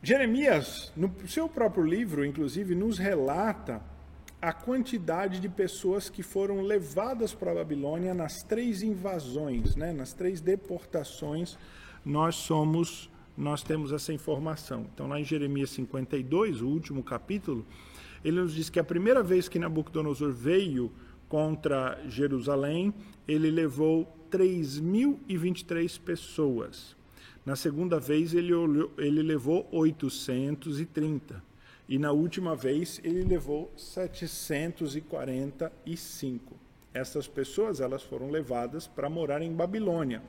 Jeremias, no seu próprio livro, inclusive, nos relata a quantidade de pessoas que foram levadas para a Babilônia nas três invasões, né, nas três deportações, nós somos, nós temos essa informação. Então, lá em Jeremias 52, o último capítulo, ele nos diz que a primeira vez que Nabucodonosor veio contra Jerusalém, ele levou 3.023 pessoas. Na segunda vez, ele, ele levou 830. E na última vez, ele levou 745. Essas pessoas elas foram levadas para morar em Babilônia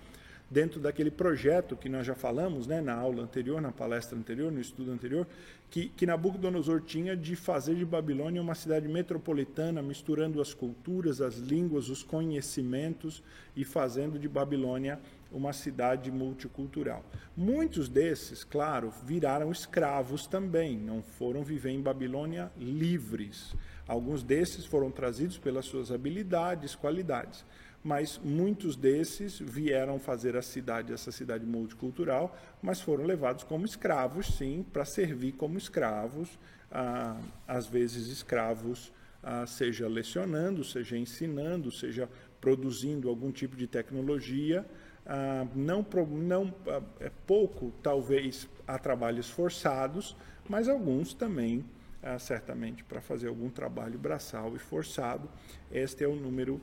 dentro daquele projeto que nós já falamos né, na aula anterior, na palestra anterior, no estudo anterior, que, que Nabucodonosor tinha de fazer de Babilônia uma cidade metropolitana, misturando as culturas, as línguas, os conhecimentos e fazendo de Babilônia uma cidade multicultural. Muitos desses, claro, viraram escravos também, não foram viver em Babilônia livres. Alguns desses foram trazidos pelas suas habilidades, qualidades mas muitos desses vieram fazer a cidade, essa cidade multicultural, mas foram levados como escravos, sim, para servir como escravos, ah, às vezes escravos, ah, seja lecionando, seja ensinando, seja produzindo algum tipo de tecnologia, ah, não, não ah, é pouco, talvez, a trabalhos forçados, mas alguns também, ah, certamente, para fazer algum trabalho braçal e forçado. Este é o número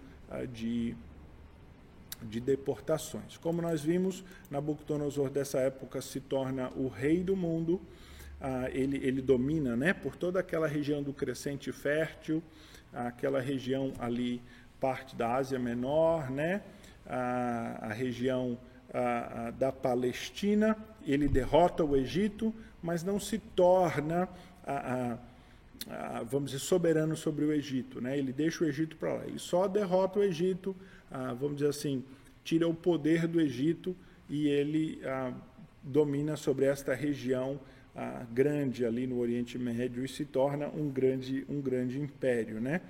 de, de deportações. Como nós vimos, Nabucodonosor dessa época se torna o rei do mundo, ah, ele, ele domina né, por toda aquela região do crescente fértil, aquela região ali, parte da Ásia Menor, né, a, a região a, a, da Palestina, ele derrota o Egito, mas não se torna a, ah, vamos dizer, soberano sobre o Egito. Né? Ele deixa o Egito para lá. Ele só derrota o Egito, ah, vamos dizer assim, tira o poder do Egito e ele ah, domina sobre esta região ah, grande ali no Oriente Médio e se torna um grande, um grande império, né?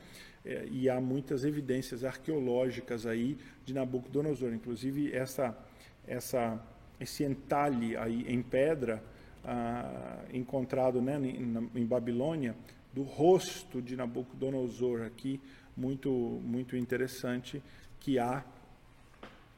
É, e há muitas evidências arqueológicas aí de Nabucodonosor, inclusive essa, essa, esse entalhe aí em pedra ah, encontrado né, em, em Babilônia do rosto de Nabucodonosor aqui muito muito interessante que há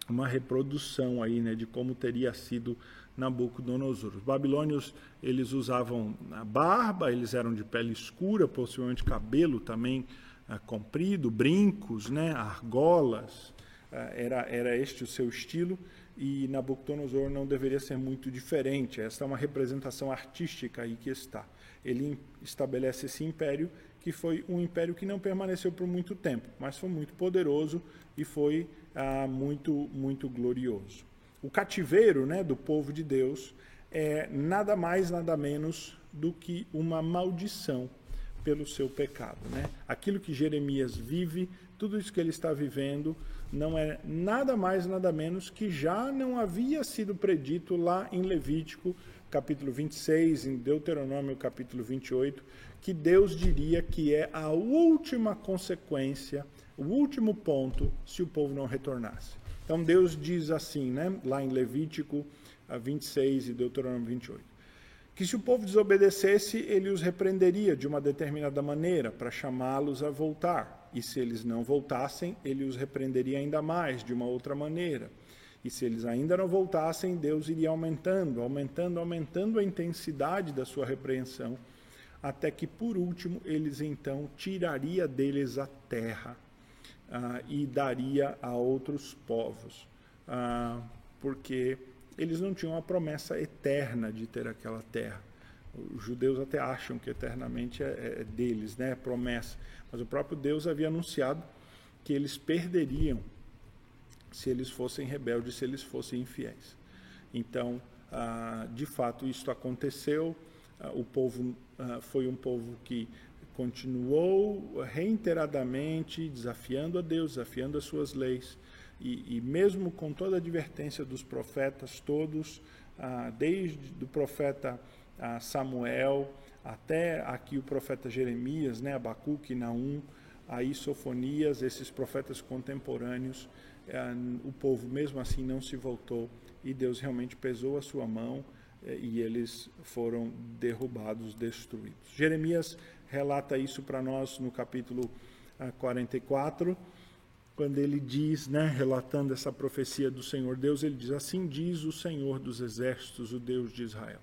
uma reprodução aí, né, de como teria sido Nabucodonosor. Os babilônios, eles usavam a barba, eles eram de pele escura, possivelmente cabelo também ah, comprido, brincos, né, argolas, ah, era, era este o seu estilo, e Nabucodonosor não deveria ser muito diferente. Esta é uma representação artística aí que está. Ele estabelece esse império, que foi um império que não permaneceu por muito tempo, mas foi muito poderoso e foi ah, muito, muito glorioso. O cativeiro né, do povo de Deus é nada mais, nada menos do que uma maldição pelo seu pecado. Né? Aquilo que Jeremias vive, tudo isso que ele está vivendo, não é nada mais, nada menos que já não havia sido predito lá em Levítico, capítulo 26, em Deuteronômio, capítulo 28, que Deus diria que é a última consequência o último ponto se o povo não retornasse. Então Deus diz assim, né, lá em Levítico 26 e Deuteronômio 28, que se o povo desobedecesse, ele os repreenderia de uma determinada maneira para chamá-los a voltar. E se eles não voltassem, ele os repreenderia ainda mais de uma outra maneira. E se eles ainda não voltassem, Deus iria aumentando, aumentando, aumentando a intensidade da sua repreensão, até que por último eles então tiraria deles a terra ah, e daria a outros povos, ah, porque eles não tinham a promessa eterna de ter aquela terra. Os judeus até acham que eternamente é, é deles, né, é promessa, mas o próprio Deus havia anunciado que eles perderiam se eles fossem rebeldes, se eles fossem infiéis. Então, ah, de fato, isso aconteceu. Ah, o povo ah, foi um povo que continuou reiteradamente desafiando a Deus, desafiando as suas leis, e, e mesmo com toda a advertência dos profetas todos, desde o profeta ah, Samuel até aqui o profeta Jeremias, né, Abacuque, Naum, aí Sofonias, esses profetas contemporâneos, ah, o povo mesmo assim não se voltou e Deus realmente pesou a sua mão eh, e eles foram derrubados, destruídos. Jeremias relata isso para nós no capítulo 44, ah, quando ele diz, né, relatando essa profecia do Senhor Deus, ele diz: Assim diz o Senhor dos exércitos, o Deus de Israel.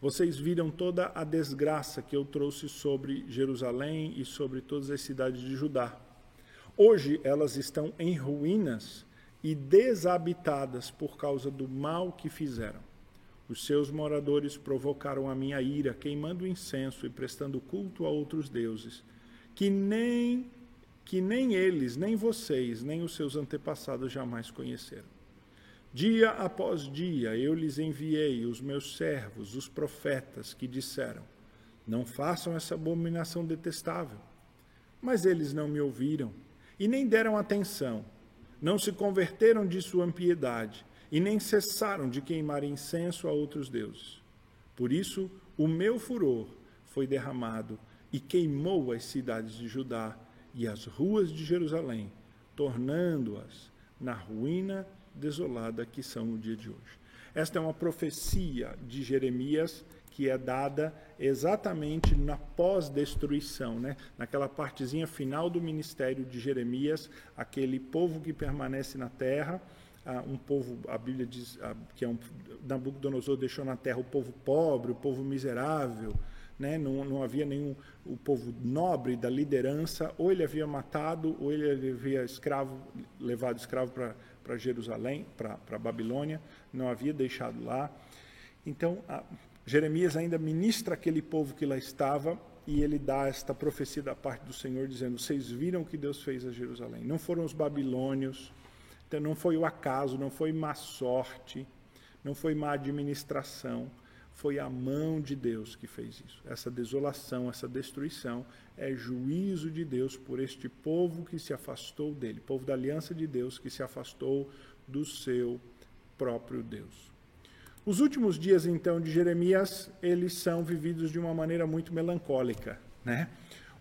Vocês viram toda a desgraça que eu trouxe sobre Jerusalém e sobre todas as cidades de Judá. Hoje elas estão em ruínas e desabitadas por causa do mal que fizeram. Os seus moradores provocaram a minha ira, queimando incenso e prestando culto a outros deuses, que nem que nem eles, nem vocês, nem os seus antepassados jamais conheceram. Dia após dia eu lhes enviei os meus servos, os profetas, que disseram: Não façam essa abominação detestável. Mas eles não me ouviram e nem deram atenção, não se converteram de sua impiedade e nem cessaram de queimar incenso a outros deuses. Por isso, o meu furor foi derramado e queimou as cidades de Judá e as ruas de Jerusalém, tornando-as na ruína desolada que são no dia de hoje. Esta é uma profecia de Jeremias que é dada exatamente na pós-destruição, né? naquela partezinha final do ministério de Jeremias, aquele povo que permanece na terra, um povo, a Bíblia diz que é um, Nabucodonosor deixou na terra o povo pobre, o povo miserável, né? não, não havia nenhum, o povo nobre da liderança, ou ele havia matado, ou ele havia escravo, levado escravo para Jerusalém, para Babilônia, não havia deixado lá. Então, a, Jeremias ainda ministra aquele povo que lá estava, e ele dá esta profecia da parte do Senhor, dizendo: Vocês viram o que Deus fez a Jerusalém. Não foram os babilônios, então não foi o acaso, não foi má sorte, não foi má administração, foi a mão de Deus que fez isso. Essa desolação, essa destruição é juízo de Deus por este povo que se afastou dele, povo da aliança de Deus que se afastou do seu próprio Deus. Os últimos dias, então, de Jeremias, eles são vividos de uma maneira muito melancólica. Né?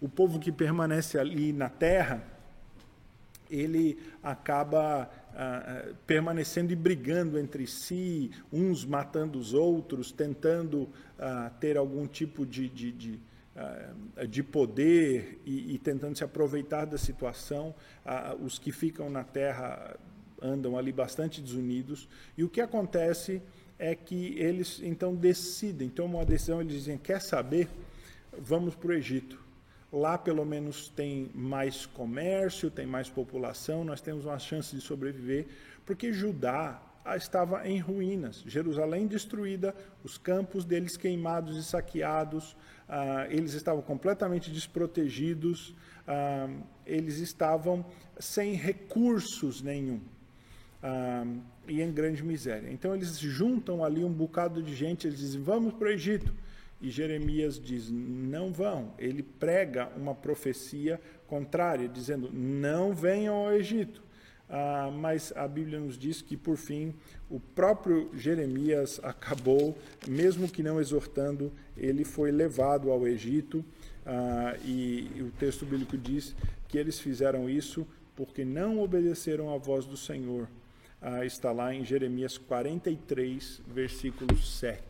O povo que permanece ali na terra, ele acaba ah, permanecendo e brigando entre si, uns matando os outros, tentando ah, ter algum tipo de, de, de, ah, de poder e, e, tentando se aproveitar da situação. os que ficam na terra andam ali bastante desunidos. E o que acontece é que eles então decidem, tomam uma decisão, eles dizem: quer saber? Vamos para o Egito. Lá, pelo menos, tem mais comércio, tem mais população, nós temos uma chance de sobreviver, porque Judá estava em ruínas, Jerusalém destruída, os campos deles queimados e saqueados, ah, eles estavam completamente desprotegidos, ah, eles estavam sem recursos nenhum ah, e em grande miséria. Então eles juntam ali um bocado de gente, eles dizem: vamos para o Egito. E Jeremias diz: não vão. Ele prega uma profecia contrária, dizendo: não venham ao Egito. Ah, mas a Bíblia nos diz que, por fim, o próprio Jeremias acabou, mesmo que não exortando, ele foi levado ao Egito. Ah, e, o texto bíblico diz que eles fizeram isso porque não obedeceram à voz do Senhor ah, está lá em Jeremias 43, versículo 7.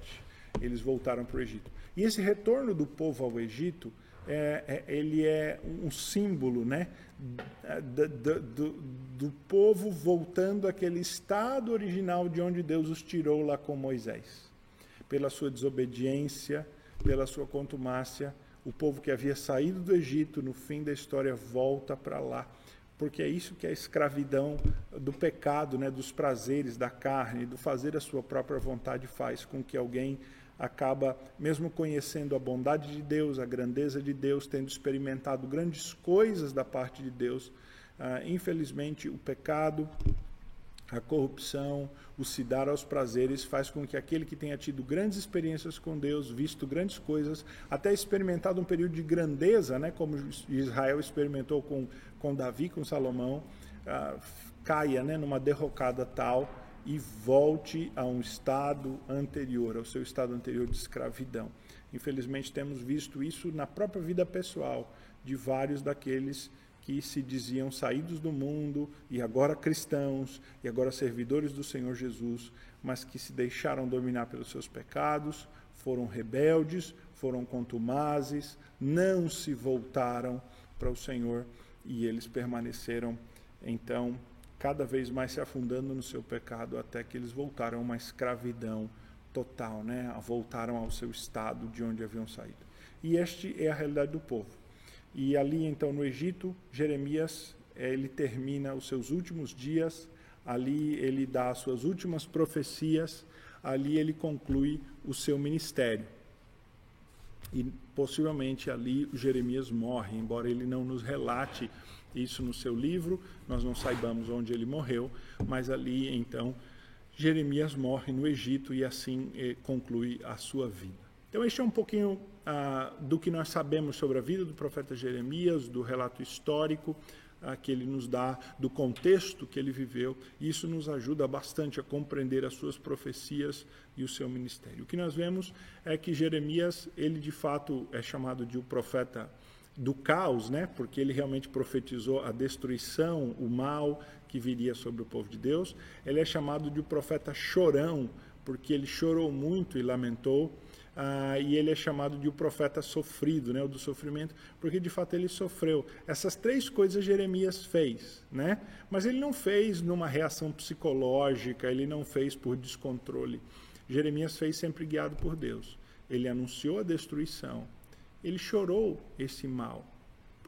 Eles voltaram para o Egito. E esse retorno do povo ao Egito, é, é, ele é um símbolo né, do, do, do povo voltando àquele estado original de onde Deus os tirou lá com Moisés. Pela sua desobediência, pela sua contumácia, o povo que havia saído do Egito no fim da história volta para lá porque é isso que a escravidão do pecado, né, dos prazeres da carne, do fazer a sua própria vontade faz com que alguém acaba, mesmo conhecendo a bondade de Deus, a grandeza de Deus, tendo experimentado grandes coisas da parte de Deus, ah, infelizmente o pecado, a corrupção, o se dar aos prazeres faz com que aquele que tenha tido grandes experiências com Deus, visto grandes coisas, até experimentado um período de grandeza, né, como Israel experimentou com, com Davi, com Salomão, uh, caia né, numa derrocada tal e volte a um estado anterior, ao seu estado anterior de escravidão. Infelizmente, temos visto isso na própria vida pessoal de vários daqueles que se diziam saídos do mundo e agora cristãos e agora servidores do Senhor Jesus, mas que se deixaram dominar pelos seus pecados, foram rebeldes, foram contumazes, não se voltaram para o Senhor e eles permaneceram então cada vez mais se afundando no seu pecado até que eles voltaram a uma escravidão total, né? Voltaram ao seu estado de onde haviam saído. E este é a realidade do povo. E ali, então, no Egito, Jeremias, eh, ele termina os seus últimos dias, ali ele dá as suas últimas profecias, ali ele conclui o seu ministério. E possivelmente ali Jeremias morre, embora ele não nos relate isso no seu livro, nós não saibamos onde ele morreu, mas ali então Jeremias morre no Egito e assim eh, conclui a sua vida. Então, este é um pouquinho ah, do que nós sabemos sobre a vida do profeta Jeremias, do relato histórico ah, que ele nos dá, do contexto que ele viveu, e isso nos ajuda bastante a compreender as suas profecias e o seu ministério. O que nós vemos é que Jeremias, ele de fato é chamado de o profeta do caos, né? Porque ele realmente profetizou a destruição, o mal que viria sobre o povo de Deus. Ele é chamado de profeta chorão, porque ele chorou muito e lamentou ah, e ele é chamado de o profeta sofrido, né, o do sofrimento, porque de fato ele sofreu. Essas três coisas Jeremias fez, né? mas ele não fez numa reação psicológica, ele não fez por descontrole. Jeremias fez sempre guiado por Deus. Ele anunciou a destruição, ele chorou esse mal,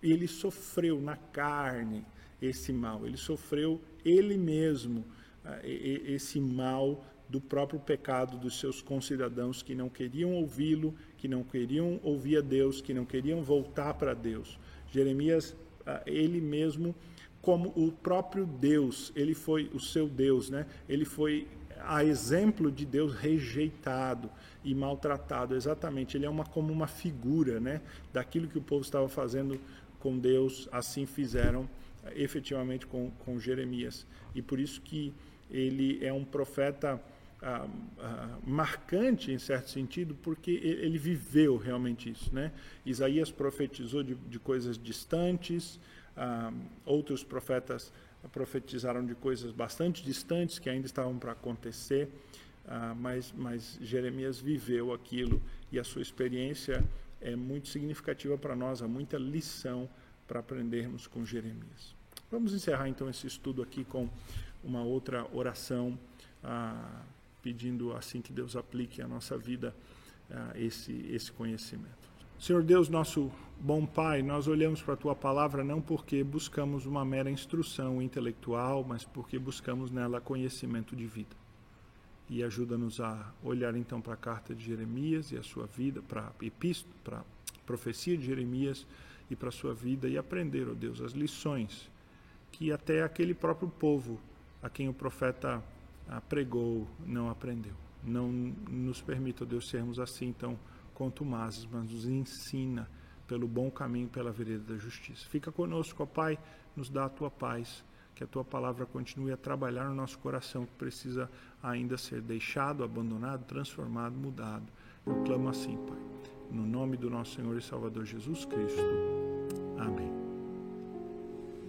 ele sofreu na carne esse mal, ele sofreu ele mesmo ah, esse mal do próprio pecado dos seus concidadãos que não queriam ouvi-lo, que não queriam ouvir a Deus, que não queriam voltar para Deus. Jeremias, ah, ele mesmo, como o próprio Deus, ele foi o seu Deus, né? Ele foi a exemplo de Deus rejeitado e maltratado. Exatamente, ele é uma como uma figura, né, daquilo que o povo estava fazendo com Deus, assim fizeram efetivamente com, com Jeremias. E por isso que ele é um profeta ah, ah, marcante, em certo sentido, porque ele viveu realmente isso. Né? Isaías profetizou de, de coisas distantes, ah, outros profetas profetizaram de coisas bastante distantes que ainda estavam para acontecer, ah, mas, mas Jeremias viveu aquilo e a sua experiência é muito significativa para nós, há muita lição para aprendermos com Jeremias. Vamos encerrar então esse estudo aqui com uma outra oração. Ah, pedindo assim que Deus aplique à nossa vida uh, esse, esse conhecimento. Senhor Deus, nosso bom Pai, nós olhamos para a Tua palavra não porque buscamos uma mera instrução intelectual, mas porque buscamos nela conhecimento de vida. E ajuda-nos a olhar então para a carta de Jeremias e a sua vida, para a epístola, para a profecia de Jeremias e para a sua vida e aprender, ó oh Deus, as lições que até aquele próprio povo a quem o profeta pregou, não aprendeu. Não nos permita, Deus, sermos assim tão contumazes, mas nos ensina pelo bom caminho, pela vereda da justiça. Fica conosco, ó Pai, nos dá a tua paz, que a tua palavra continue a trabalhar no nosso coração, que precisa ainda ser deixado, abandonado, transformado, mudado. Eu clamo assim, Pai, no nome do nosso Senhor e Salvador Jesus Cristo. Amém.